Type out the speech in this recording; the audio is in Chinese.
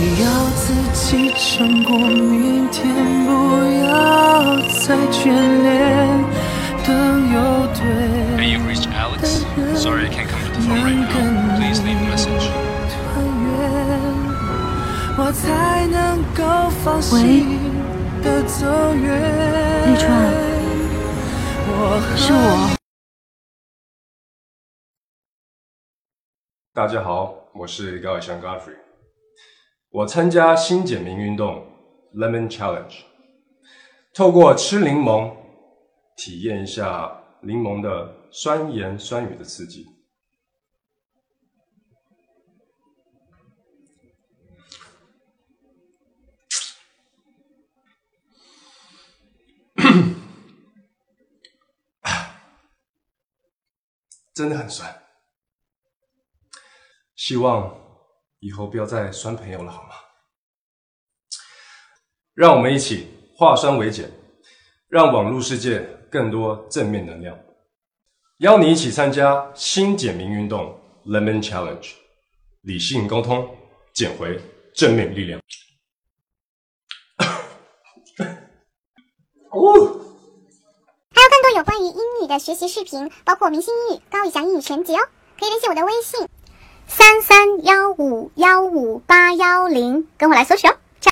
你要自己撑过明天，不要再眷恋。等有对的人，团圆，我才能够放心的走远。绿川，我是我。大家好，我是高伟香 Godfrey。我参加新简明运动 Lemon Challenge，透过吃柠檬，体验一下柠檬的酸盐酸雨的刺激。真的很酸。希望以后不要再酸朋友了，好吗？让我们一起化酸为碱，让网络世界更多正面能量。邀你一起参加新简明运动 Lemon Challenge，理性沟通，捡回正面力量。哦，还有更多有关于英语的学习视频，包括明星英语、高以翔英语全集哦，可以联系我的微信三三幺五幺五八幺零，跟我来索取哦。